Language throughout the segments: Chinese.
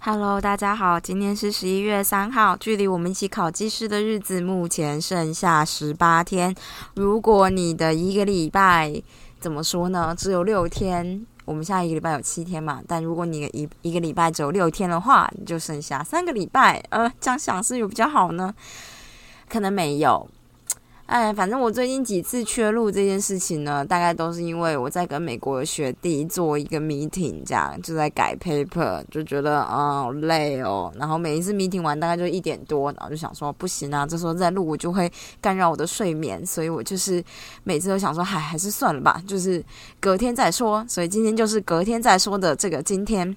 Hello，大家好，今天是十一月三号，距离我们一起考技师的日子目前剩下十八天。如果你的一个礼拜怎么说呢？只有六天，我们下一个礼拜有七天嘛？但如果你一一个礼拜只有六天的话，你就剩下三个礼拜。呃，这样想是有比较好呢？可能没有。哎，反正我最近几次缺录这件事情呢，大概都是因为我在跟美国的学弟做一个 meeting，这样就在改 paper，就觉得啊好累哦。然后每一次 meeting 完大概就一点多，然后就想说不行啊，这时候再录我就会干扰我的睡眠，所以我就是每次都想说，嗨，还是算了吧，就是隔天再说。所以今天就是隔天再说的这个今天。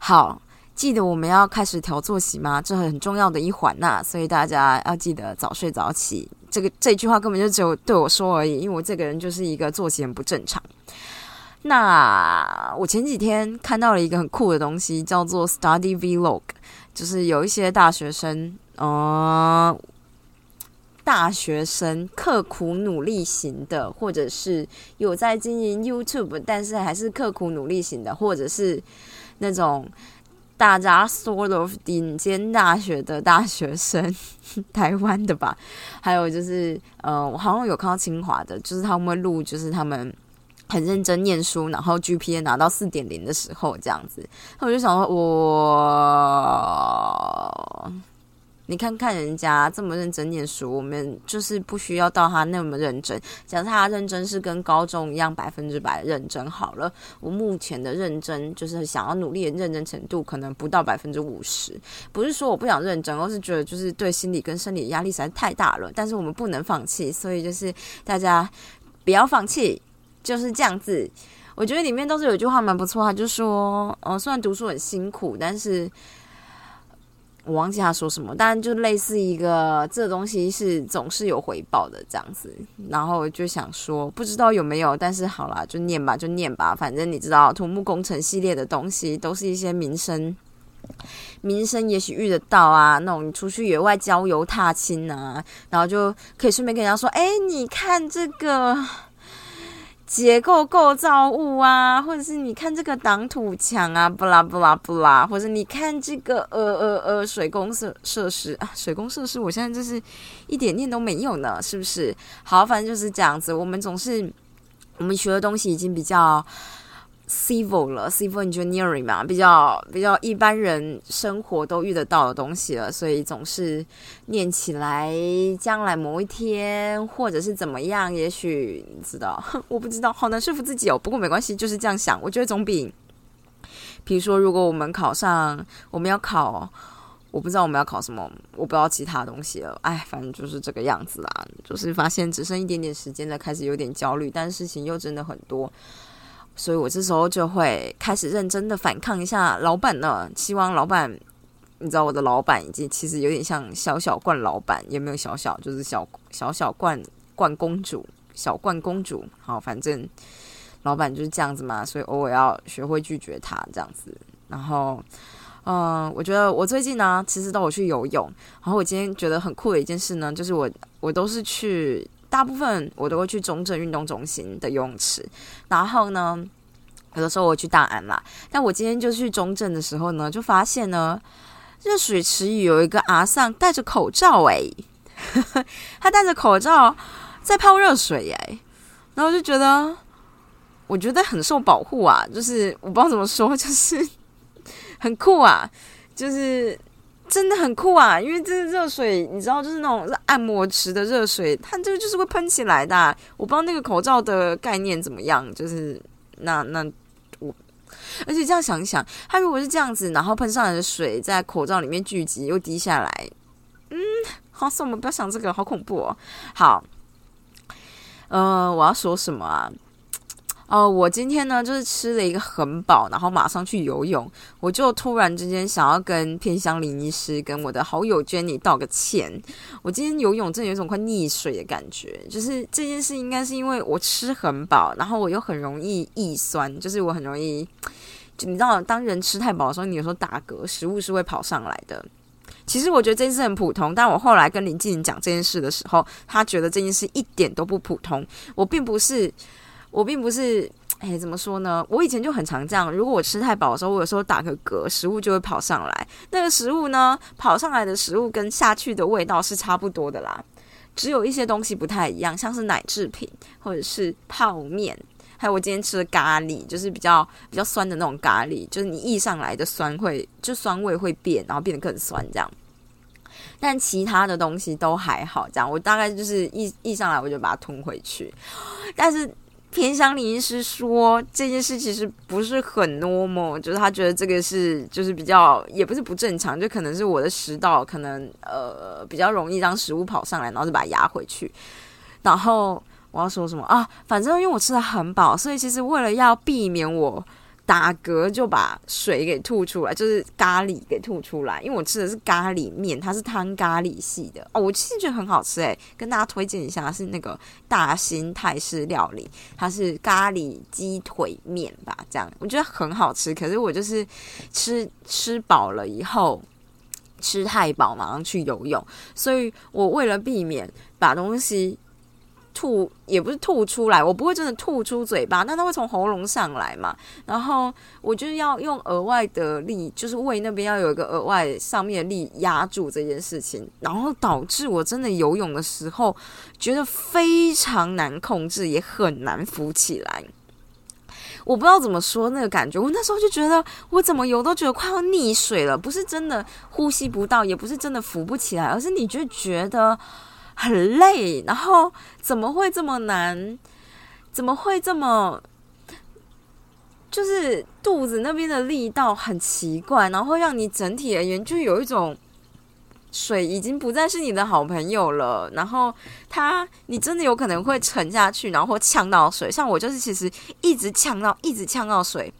好，记得我们要开始调作息吗？这很重要的一环呐，所以大家要记得早睡早起。这个这句话根本就只有对我说而已，因为我这个人就是一个作息很不正常。那我前几天看到了一个很酷的东西，叫做 Study Vlog，就是有一些大学生，呃，大学生刻苦努力型的，或者是有在经营 YouTube，但是还是刻苦努力型的，或者是那种。大家 sort of 顶尖大学的大学生，台湾的吧，还有就是，呃，我好像有看到清华的，就是他们会录，就是他们很认真念书，然后 GPA 拿到四点零的时候，这样子，那我就想说，我。你看看人家这么认真念书，我们就是不需要到他那么认真。假设他认真是跟高中一样百分之百认真好了，我目前的认真就是想要努力的认真程度可能不到百分之五十。不是说我不想认真，而是觉得就是对心理跟生理压力实在太大了。但是我们不能放弃，所以就是大家不要放弃，就是这样子。我觉得里面都是有一句话蛮不错，他就说：哦，虽然读书很辛苦，但是。我忘记他说什么，但就类似一个这东西是总是有回报的这样子，然后就想说不知道有没有，但是好啦，就念吧，就念吧，反正你知道土木工程系列的东西都是一些民生，民生也许遇得到啊，那种出去野外郊游踏青啊，然后就可以顺便跟人家说，哎，你看这个。结构构造物啊，或者是你看这个挡土墙啊，不啦不啦不啦，或者你看这个呃呃呃水工设设施啊，水工设施，我现在就是一点念都没有呢，是不是？好，反正就是这样子，我们总是我们学的东西已经比较。Civil 了，civil engineering 嘛，比较比较一般人生活都遇得到的东西了，所以总是念起来，将来某一天或者是怎么样，也许你知道，我不知道，好难说服自己哦。不过没关系，就是这样想，我觉得总比，比如说，如果我们考上，我们要考，我不知道我们要考什么，我不知道其他东西了，哎，反正就是这个样子啦，就是发现只剩一点点时间了，开始有点焦虑，但事情又真的很多。所以我这时候就会开始认真的反抗一下老板呢，希望老板，你知道我的老板已经其实有点像小小冠老板，也没有小小，就是小小小冠冠公主，小冠公主。好，反正老板就是这样子嘛，所以偶尔要学会拒绝他这样子。然后，嗯，我觉得我最近呢，其实都有去游泳。然后我今天觉得很酷的一件事呢，就是我我都是去。大部分我都会去中正运动中心的游泳池，然后呢，有的时候我去大安啦。但我今天就去中正的时候呢，就发现呢，热水池里有一个阿桑戴着口罩，诶，他戴着口罩在泡热水，诶，然后就觉得，我觉得很受保护啊，就是我不知道怎么说，就是很酷啊，就是。真的很酷啊！因为这热水，你知道，就是那种按摩池的热水，它这个就是会喷起来的。我不知道那个口罩的概念怎么样，就是那那我，而且这样想一想，它如果是这样子，然后喷上来的水在口罩里面聚集又滴下来，嗯，好，算我们不要想这个，好恐怖哦。好，呃，我要说什么啊？哦，我今天呢就是吃了一个很饱，然后马上去游泳，我就突然之间想要跟偏乡林医师跟我的好友 Jenny 道个歉。我今天游泳真的有一种快溺水的感觉，就是这件事应该是因为我吃很饱，然后我又很容易易酸，就是我很容易，你知道，当人吃太饱的时候，你有时候打嗝，食物是会跑上来的。其实我觉得这件事很普通，但我后来跟林静讲这件事的时候，他觉得这件事一点都不普通。我并不是，我并不是，哎，怎么说呢？我以前就很常这样，如果我吃太饱的时候，我有时候打个嗝，食物就会跑上来。那个食物呢，跑上来的食物跟下去的味道是差不多的啦，只有一些东西不太一样，像是奶制品或者是泡面。还有我今天吃的咖喱，就是比较比较酸的那种咖喱，就是你溢上来的酸会就酸味会变，然后变得更酸这样。但其他的东西都还好，这样我大概就是溢溢上来我就把它吞回去。但是偏香林医师说这件事其实不是很 normal，就是他觉得这个是就是比较也不是不正常，就可能是我的食道可能呃比较容易让食物跑上来，然后就把它压回去，然后。我要说什么啊？反正因为我吃的很饱，所以其实为了要避免我打嗝，就把水给吐出来，就是咖喱给吐出来。因为我吃的是咖喱面，它是汤咖喱系的哦。我其实觉得很好吃诶，跟大家推荐一下，是那个大兴泰式料理，它是咖喱鸡腿面吧？这样我觉得很好吃。可是我就是吃吃饱了以后，吃太饱马上去游泳，所以我为了避免把东西。吐也不是吐出来，我不会真的吐出嘴巴，但它会从喉咙上来嘛。然后我就要用额外的力，就是胃那边要有一个额外上面的力压住这件事情，然后导致我真的游泳的时候觉得非常难控制，也很难浮起来。我不知道怎么说那个感觉，我那时候就觉得我怎么游都觉得快要溺水了，不是真的呼吸不到，也不是真的浮不起来，而是你就觉得。很累，然后怎么会这么难？怎么会这么？就是肚子那边的力道很奇怪，然后让你整体而言就有一种。水已经不再是你的好朋友了，然后它，你真的有可能会沉下去，然后呛到水。像我就是其实一直呛到，一直呛到水。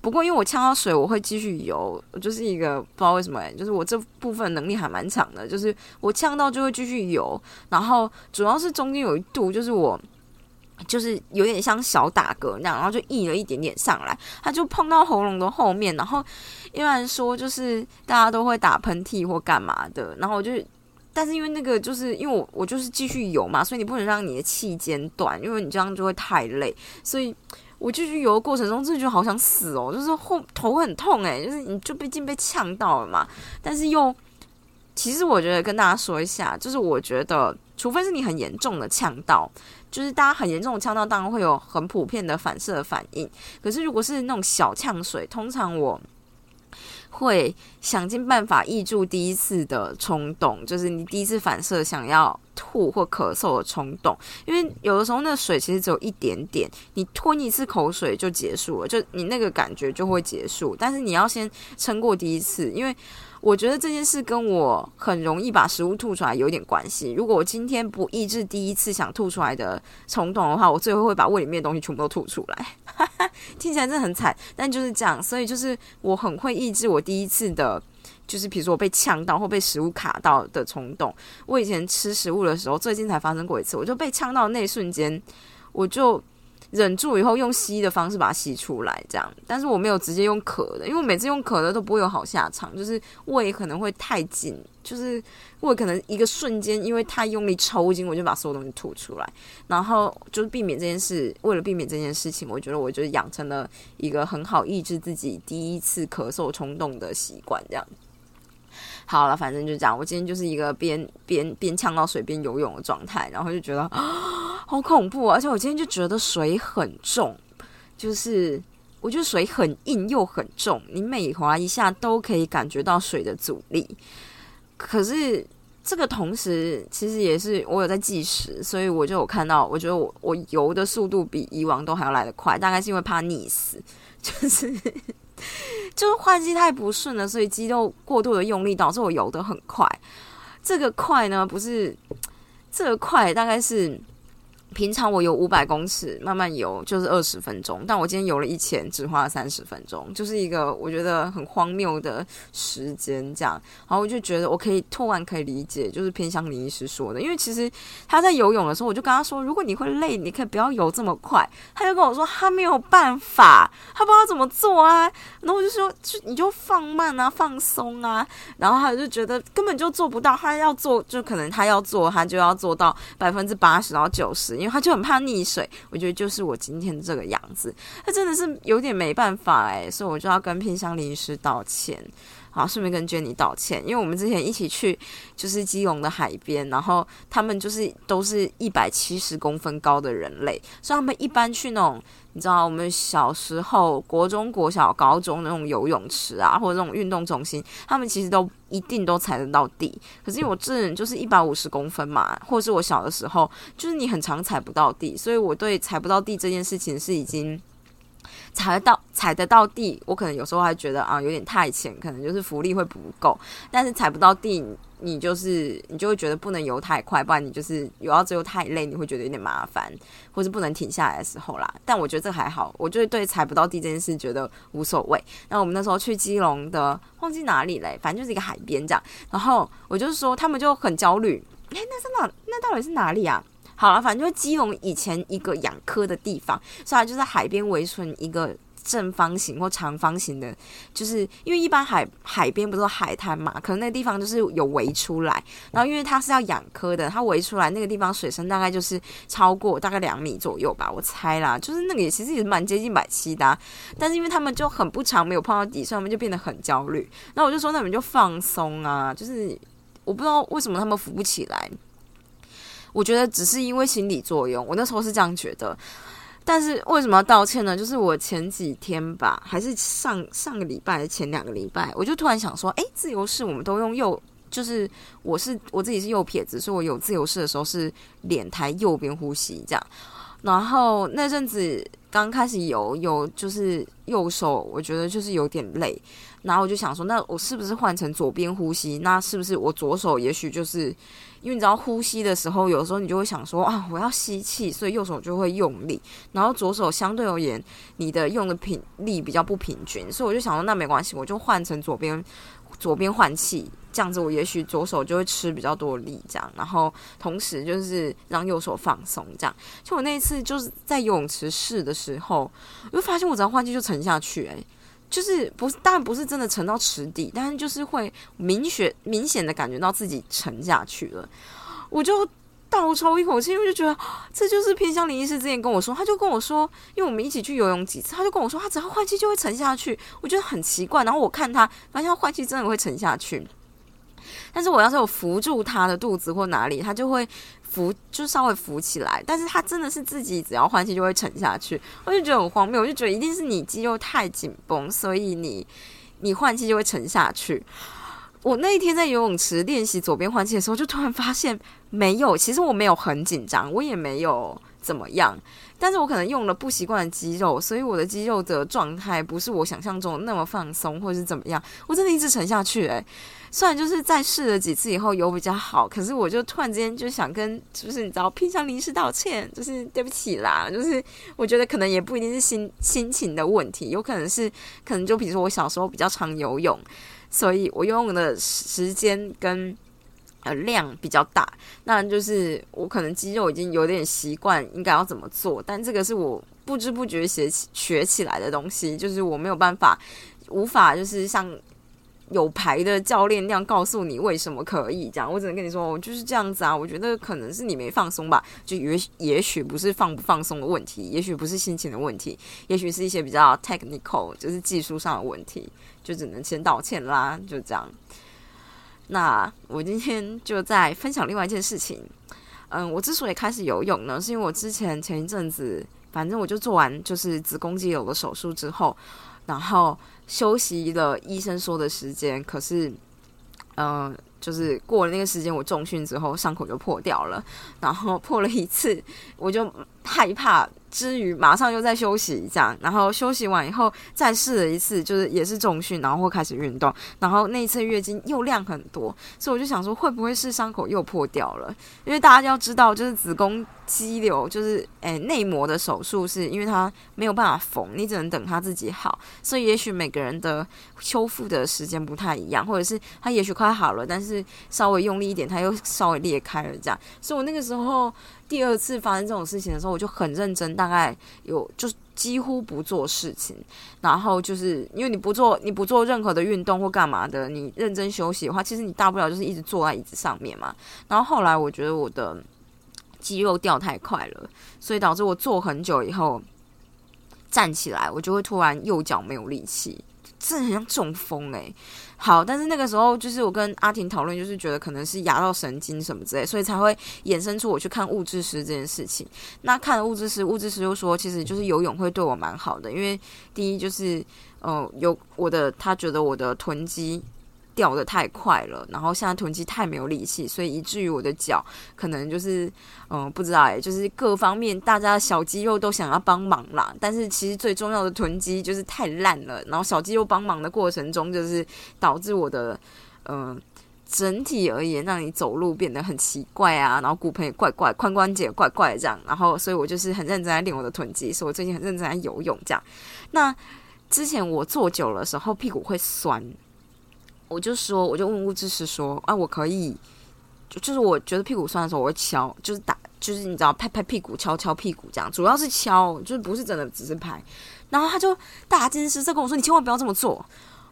不过因为我呛到水，我会继续游。就是一个不知道为什么，就是我这部分能力还蛮强的，就是我呛到就会继续游。然后主要是中间有一度，就是我。就是有点像小打嗝那样，然后就溢了一点点上来，它就碰到喉咙的后面，然后一般说就是大家都会打喷嚏或干嘛的，然后我就，但是因为那个就是因为我我就是继续游嘛，所以你不能让你的气间断，因为你这样就会太累，所以我继续游的过程中，真的就好想死哦，就是后头很痛诶，就是你就毕竟被呛到了嘛，但是又其实我觉得跟大家说一下，就是我觉得除非是你很严重的呛到。就是大家很严重的呛到，当然会有很普遍的反射反应。可是如果是那种小呛水，通常我会想尽办法抑住第一次的冲动，就是你第一次反射想要吐或咳嗽的冲动。因为有的时候那水其实只有一点点，你吞一次口水就结束了，就你那个感觉就会结束。但是你要先撑过第一次，因为。我觉得这件事跟我很容易把食物吐出来有点关系。如果我今天不抑制第一次想吐出来的冲动的话，我最后会把胃里面的东西全部都吐出来。听起来真的很惨，但就是这样。所以就是我很会抑制我第一次的，就是比如说我被呛到或被食物卡到的冲动。我以前吃食物的时候，最近才发生过一次，我就被呛到那一瞬间，我就。忍住以后用吸的方式把它吸出来，这样。但是我没有直接用咳的，因为我每次用咳的都不会有好下场，就是胃可能会太紧，就是胃可能一个瞬间因为太用力抽筋，我就把所有东西吐出来。然后就是避免这件事，为了避免这件事情，我觉得我就养成了一个很好抑制自己第一次咳嗽冲动的习惯，这样。好了，反正就这样。我今天就是一个边边边呛到水边游泳的状态，然后就觉得 好恐怖，而且我今天就觉得水很重，就是我觉得水很硬又很重，你每滑一下都可以感觉到水的阻力。可是这个同时，其实也是我有在计时，所以我就有看到，我觉得我我游的速度比以往都还要来得快，大概是因为怕溺死，就是。就是换气太不顺了，所以肌肉过度的用力导致我游得很快。这个快呢，不是这个快，大概是平常我游五百公尺，慢慢游就是二十分钟，但我今天游了一千，只花了三十分钟，就是一个我觉得很荒谬的时间。这样，然后我就觉得我可以突然可以理解，就是偏向林医师说的，因为其实他在游泳的时候，我就跟他说，如果你会累，你可以不要游这么快。他就跟我说他没有办法，他不知道怎么做啊。然后我就说，就你就放慢啊，放松啊。然后他就觉得根本就做不到，他要做就可能他要做，他就要做到百分之八十到九十。他就很怕溺水，我觉得就是我今天这个样子，他真的是有点没办法哎，所以我就要跟偏乡林师道歉，好，顺便跟 Jenny 道歉，因为我们之前一起去就是基隆的海边，然后他们就是都是一百七十公分高的人类，所以他们一般去那种。你知道我们小时候国中、国小、高中那种游泳池啊，或者那种运动中心，他们其实都一定都踩得到地。可是因为我这人就是一百五十公分嘛，或者是我小的时候，就是你很常踩不到地，所以我对踩不到地这件事情是已经。踩得到踩得到地，我可能有时候还觉得啊有点太浅，可能就是浮力会不够。但是踩不到地，你就是你就会觉得不能游太快，不然你就是游到最后太累，你会觉得有点麻烦，或是不能停下来的时候啦。但我觉得这还好，我就是对踩不到地这件事觉得无所谓。那我们那时候去基隆的，忘记哪里嘞，反正就是一个海边这样。然后我就是说，他们就很焦虑，哎，那是哪？那到底是哪里啊？好了，反正就是基隆以前一个养科的地方，所以它就在海边围成一个正方形或长方形的，就是因为一般海海边不是海滩嘛，可能那个地方就是有围出来，然后因为它是要养科的，它围出来那个地方水深大概就是超过大概两米左右吧，我猜啦，就是那个也其实也是蛮接近百七的，但是因为他们就很不长，没有碰到底，所以他们就变得很焦虑。那我就说，那你们就放松啊，就是我不知道为什么他们浮不起来。我觉得只是因为心理作用，我那时候是这样觉得。但是为什么要道歉呢？就是我前几天吧，还是上上个礼拜、前两个礼拜，我就突然想说，哎，自由式我们都用右，就是我是我自己是右撇子，所以我有自由式的时候是脸抬右边呼吸这样。然后那阵子刚开始游有就是右手，我觉得就是有点累，然后我就想说，那我是不是换成左边呼吸？那是不是我左手也许就是？因为你知道呼吸的时候，有时候你就会想说啊，我要吸气，所以右手就会用力，然后左手相对而言，你的用的频力比较不平均，所以我就想说那没关系，我就换成左边，左边换气，这样子我也许左手就会吃比较多力，这样，然后同时就是让右手放松，这样。就我那一次就是在游泳池试的时候，我就发现我只要换气就沉下去，诶。就是不但，不是真的沉到池底，但是就是会明显明显的感觉到自己沉下去了。我就倒抽一口气，因为就觉得 这就是偏向林医师之前跟我说，他就跟我说，因为我们一起去游泳几次，他就跟我说，他只要换气就会沉下去。我觉得很奇怪，然后我看他，发现他换气真的会沉下去。但是我要是有扶住他的肚子或哪里，他就会。浮就稍微浮起来，但是他真的是自己只要换气就会沉下去，我就觉得很荒谬，我就觉得一定是你肌肉太紧绷，所以你你换气就会沉下去。我那一天在游泳池练习左边换气的时候，就突然发现没有，其实我没有很紧张，我也没有怎么样，但是我可能用了不习惯的肌肉，所以我的肌肉的状态不是我想象中那么放松，或者是怎么样，我真的一直沉下去，诶。虽然就是在试了几次以后有比较好，可是我就突然之间就想跟，就是你知道，平常临时道歉，就是对不起啦，就是我觉得可能也不一定是心心情的问题，有可能是可能就比如说我小时候比较常游泳，所以我游泳的时间跟呃量比较大，那就是我可能肌肉已经有点习惯应该要怎么做，但这个是我不知不觉学起学起来的东西，就是我没有办法无法就是像。有牌的教练那样告诉你为什么可以这样，我只能跟你说，就是这样子啊。我觉得可能是你没放松吧，就也也许不是放不放松的问题，也许不是心情的问题，也许是一些比较 technical，就是技术上的问题，就只能先道歉啦，就这样。那我今天就在分享另外一件事情。嗯，我之所以开始游泳呢，是因为我之前前一阵子，反正我就做完就是子宫肌瘤的手术之后，然后。休息了医生说的时间，可是，嗯，就是过了那个时间，我重训之后伤口就破掉了，然后破了一次，我就害怕。之余，马上又在休息，这样，然后休息完以后再试了一次，就是也是重训，然后会开始运动，然后那一次月经又量很多，所以我就想说，会不会是伤口又破掉了？因为大家要知道，就是子宫肌瘤，就是诶内膜的手术，是因为它没有办法缝，你只能等它自己好，所以也许每个人的修复的时间不太一样，或者是它也许快好了，但是稍微用力一点，它又稍微裂开了，这样，所以我那个时候。第二次发生这种事情的时候，我就很认真，大概有就几乎不做事情，然后就是因为你不做，你不做任何的运动或干嘛的，你认真休息的话，其实你大不了就是一直坐在椅子上面嘛。然后后来我觉得我的肌肉掉太快了，所以导致我坐很久以后站起来，我就会突然右脚没有力气，这很像中风诶。好，但是那个时候就是我跟阿婷讨论，就是觉得可能是压到神经什么之类，所以才会衍生出我去看物质师这件事情。那看了物质师，物质师又说，其实就是游泳会对我蛮好的，因为第一就是，呃，有我的他觉得我的臀肌。掉的太快了，然后现在臀肌太没有力气，所以以至于我的脚可能就是，嗯，不知道哎，就是各方面大家小肌肉都想要帮忙啦，但是其实最重要的臀肌就是太烂了，然后小肌肉帮忙的过程中，就是导致我的，嗯，整体而言让你走路变得很奇怪啊，然后骨盆也怪怪，髋关节怪怪这样，然后所以我就是很认真在练我的臀肌，所以我最近很认真在游泳这样。那之前我坐久了时候屁股会酸。我就说，我就问物质师说：“啊，我可以，就就是我觉得屁股酸的时候，我会敲，就是打，就是你知道，拍拍屁股，敲敲屁股这样，主要是敲，就是不是真的只是拍。”然后他就大惊失色跟我说：“你千万不要这么做。”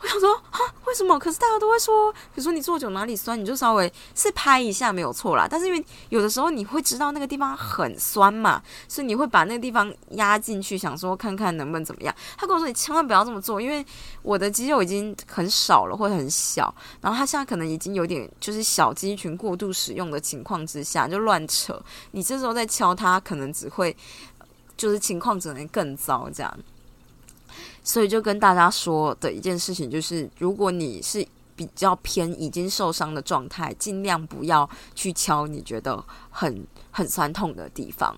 我想说啊，为什么？可是大家都会说，比如说你坐久哪里酸，你就稍微是拍一下没有错啦。但是因为有的时候你会知道那个地方很酸嘛，所以你会把那个地方压进去，想说看看能不能怎么样。他跟我说你千万不要这么做，因为我的肌肉已经很少了会很小，然后他现在可能已经有点就是小肌群过度使用的情况之下就乱扯，你这时候再敲它，可能只会就是情况只能更糟这样。所以就跟大家说的一件事情就是，如果你是比较偏已经受伤的状态，尽量不要去敲你觉得很很酸痛的地方。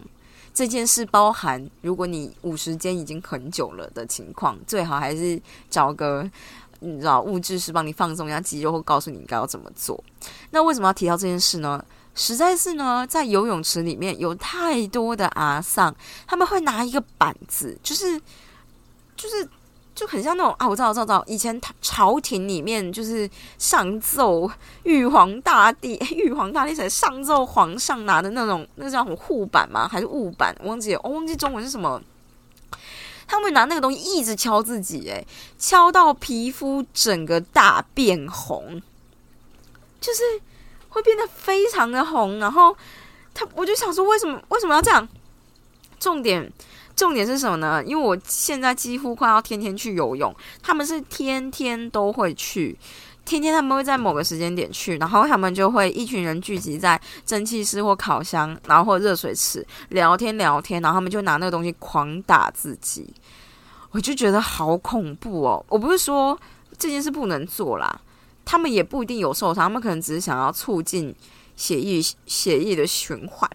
这件事包含，如果你五十肩已经很久了的情况，最好还是找个你知道物质是帮你放松一下肌肉，或告诉你应该要怎么做。那为什么要提到这件事呢？实在是呢，在游泳池里面有太多的阿桑，他们会拿一个板子，就是。就是就很像那种啊，我知道，我知道，以前朝廷里面就是上奏玉皇大帝，玉皇大帝才上奏皇上拿的那种，那叫什么护板吗？还是物板？忘记，我忘记中文是什么。他们拿那个东西一直敲自己，诶，敲到皮肤整个大变红，就是会变得非常的红。然后他，我就想说，为什么为什么要这样？重点。重点是什么呢？因为我现在几乎快要天天去游泳，他们是天天都会去，天天他们会在某个时间点去，然后他们就会一群人聚集在蒸汽室或烤箱，然后或热水池聊天聊天，然后他们就拿那个东西狂打自己，我就觉得好恐怖哦！我不是说这件事不能做啦，他们也不一定有受伤，他们可能只是想要促进血液血液的循环。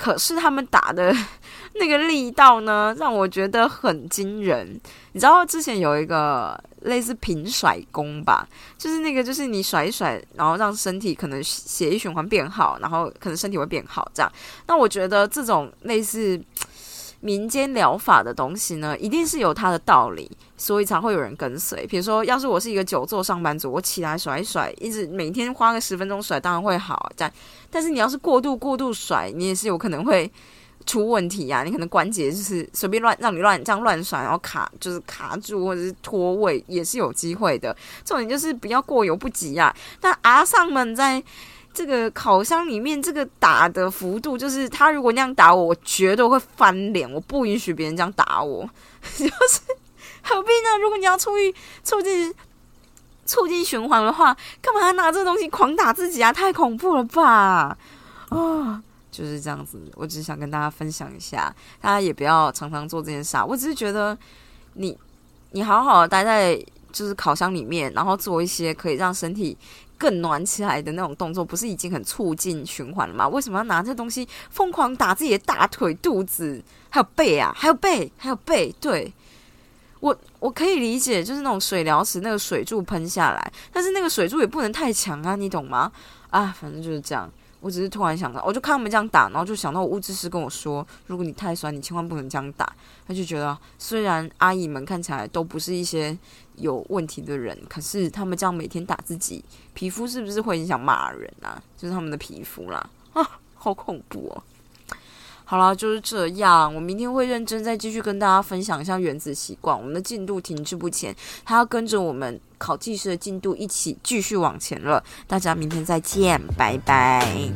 可是他们打的 那个力道呢，让我觉得很惊人。你知道之前有一个类似平甩功吧，就是那个就是你甩一甩，然后让身体可能血液循环变好，然后可能身体会变好这样。那我觉得这种类似。民间疗法的东西呢，一定是有它的道理，所以才会有人跟随。比如说，要是我是一个久坐上班族，我起来甩一甩，一直每天花个十分钟甩，当然会好。但但是你要是过度过度甩，你也是有可能会出问题呀。你可能关节就是随便乱让你乱这样乱甩，然后卡就是卡住或者是脱位，也是有机会的。重点就是不要过犹不及呀。但阿尚们在。这个烤箱里面这个打的幅度，就是他如果那样打我，我绝对会翻脸。我不允许别人这样打我，就是何必呢？如果你要促进促进促进循环的话，干嘛拿这东西狂打自己啊？太恐怖了吧！啊，就是这样子。我只是想跟大家分享一下，大家也不要常常做这件事。我只是觉得，你你好好待在就是烤箱里面，然后做一些可以让身体。更暖起来的那种动作，不是已经很促进循环了吗？为什么要拿这东西疯狂打自己的大腿、肚子，还有背啊？还有背，还有背，对。我我可以理解，就是那种水疗池那个水柱喷下来，但是那个水柱也不能太强啊，你懂吗？啊，反正就是这样。我只是突然想到，我就看他们这样打，然后就想到我物质师跟我说，如果你太酸，你千万不能这样打。他就觉得，虽然阿姨们看起来都不是一些有问题的人，可是他们这样每天打自己皮肤，是不是会影响骂人啊？就是他们的皮肤啦，啊，好恐怖哦。好啦，就是这样。我明天会认真再继续跟大家分享一下原子习惯。我们的进度停滞不前，他要跟着我们考技师的进度一起继续往前了。大家明天再见，拜拜。